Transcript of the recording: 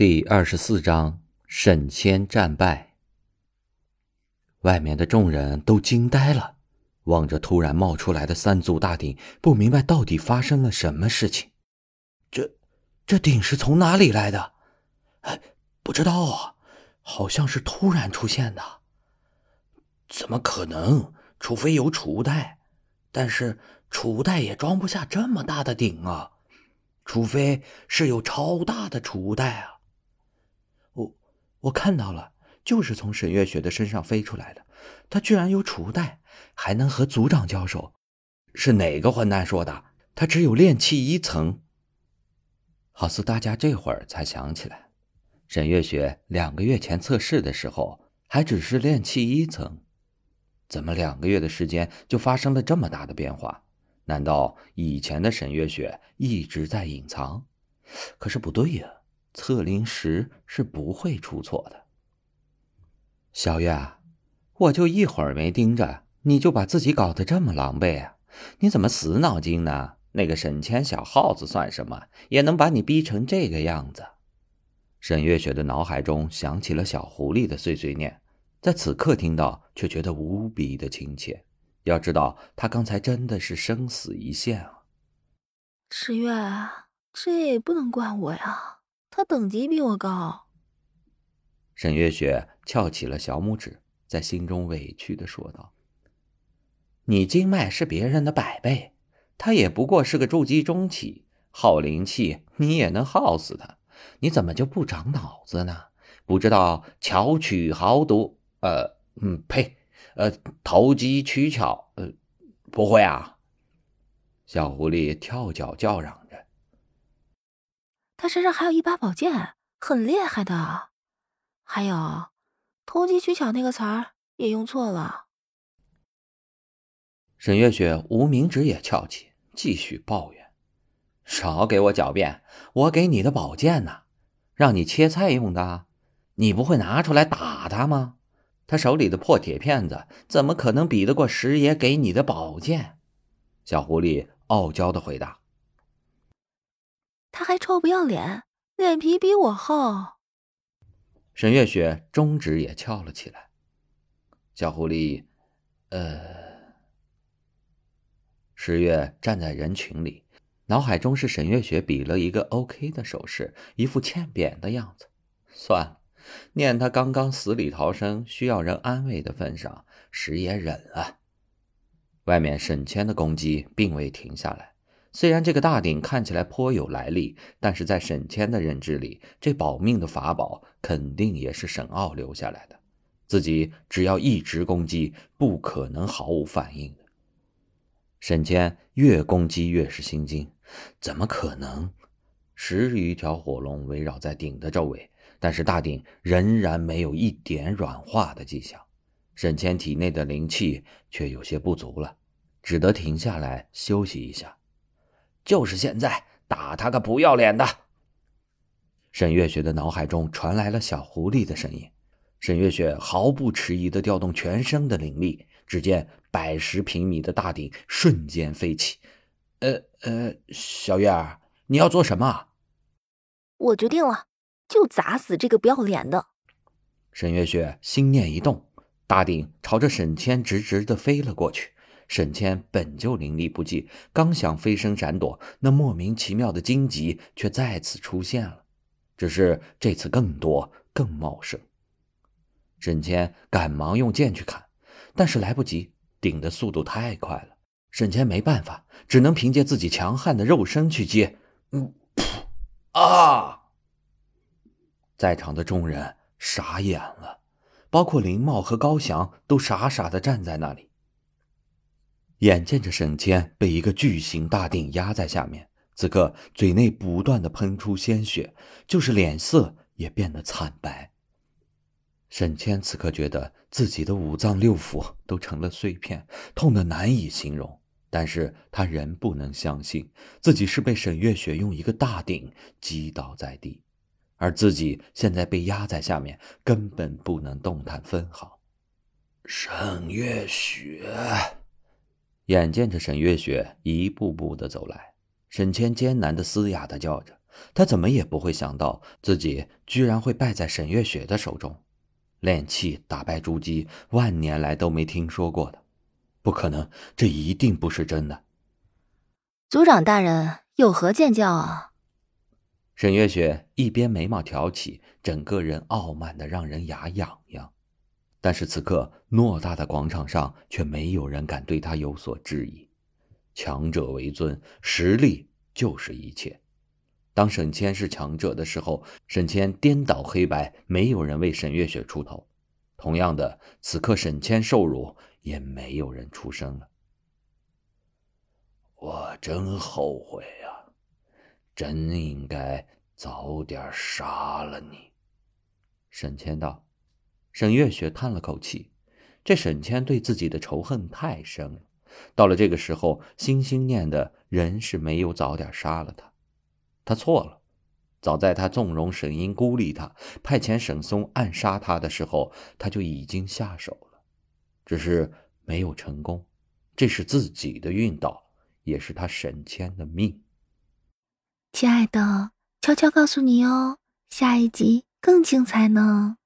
第二十四章沈谦战败。外面的众人都惊呆了，望着突然冒出来的三足大鼎，不明白到底发生了什么事情。这，这鼎是从哪里来的？哎，不知道啊，好像是突然出现的。怎么可能？除非有储物袋，但是储物袋也装不下这么大的鼎啊！除非是有超大的储物袋啊！我看到了，就是从沈月雪的身上飞出来的。他居然有储物袋，还能和族长交手。是哪个混蛋说的？他只有炼气一层。好似大家这会儿才想起来，沈月雪两个月前测试的时候还只是炼气一层，怎么两个月的时间就发生了这么大的变化？难道以前的沈月雪一直在隐藏？可是不对呀。测灵石是不会出错的。小月，我就一会儿没盯着，你就把自己搞得这么狼狈啊？你怎么死脑筋呢？那个沈谦小耗子算什么，也能把你逼成这个样子？沈月雪的脑海中响起了小狐狸的碎碎念，在此刻听到，却觉得无比的亲切。要知道，他刚才真的是生死一线啊！池月，这也不能怪我呀。他等级比我高。沈月雪翘起了小拇指，在心中委屈的说道：“你经脉是别人的百倍，他也不过是个筑基中期，耗灵气你也能耗死他，你怎么就不长脑子呢？不知道巧取豪夺？呃，嗯，呸，呃，投机取巧？呃，不会啊！”小狐狸跳脚叫嚷。他身上还有一把宝剑，很厉害的。还有，投机取巧那个词儿也用错了。沈月雪无名指也翘起，继续抱怨：“少给我狡辩！我给你的宝剑呢，让你切菜用的，你不会拿出来打他吗？他手里的破铁片子怎么可能比得过石爷给你的宝剑？”小狐狸傲娇的回答。他还臭不要脸，脸皮比我厚。沈月雪中指也翘了起来。小狐狸，呃，十月站在人群里，脑海中是沈月雪比了一个 OK 的手势，一副欠扁的样子。算了，念他刚刚死里逃生，需要人安慰的份上，十也忍了。外面沈谦的攻击并未停下来。虽然这个大鼎看起来颇有来历，但是在沈谦的认知里，这保命的法宝肯定也是沈傲留下来的。自己只要一直攻击，不可能毫无反应的。沈谦越攻击越是心惊，怎么可能？十余条火龙围绕在鼎的周围，但是大鼎仍然没有一点软化的迹象。沈谦体内的灵气却有些不足了，只得停下来休息一下。就是现在，打他个不要脸的！沈月雪的脑海中传来了小狐狸的声音。沈月雪毫不迟疑地调动全身的灵力，只见百十平米的大鼎瞬间飞起。呃呃，小月儿，你要做什么？我决定了，就砸死这个不要脸的！沈月雪心念一动，大鼎朝着沈谦直直地飞了过去。沈谦本就灵力不济，刚想飞身闪躲，那莫名其妙的荆棘却再次出现了，只是这次更多、更茂盛。沈谦赶忙用剑去砍，但是来不及，顶的速度太快了。沈谦没办法，只能凭借自己强悍的肉身去接。嗯，啊！在场的众人傻眼了，包括林茂和高翔都傻傻的站在那里。眼见着沈谦被一个巨型大鼎压在下面，此刻嘴内不断的喷出鲜血，就是脸色也变得惨白。沈谦此刻觉得自己的五脏六腑都成了碎片，痛得难以形容。但是他仍不能相信自己是被沈月雪用一个大鼎击倒在地，而自己现在被压在下面，根本不能动弹分毫。沈月雪。眼见着沈月雪一步步的走来，沈谦艰难的嘶哑的叫着，他怎么也不会想到自己居然会败在沈月雪的手中。练气打败朱姬，万年来都没听说过的，不可能，这一定不是真的。族长大人有何见教啊？沈月雪一边眉毛挑起，整个人傲慢的让人牙痒痒。但是此刻，偌大的广场上却没有人敢对他有所质疑。强者为尊，实力就是一切。当沈谦是强者的时候，沈谦颠倒黑白，没有人为沈月雪出头。同样的，此刻沈谦受辱，也没有人出声了。我真后悔呀，真应该早点杀了你。沈谦道。沈月雪叹了口气，这沈谦对自己的仇恨太深了。到了这个时候，心心念的人是没有早点杀了他。他错了，早在他纵容沈英孤立他，派遣沈松暗杀他的时候，他就已经下手了，只是没有成功。这是自己的运道，也是他沈谦的命。亲爱的，悄悄告诉你哦，下一集更精彩呢。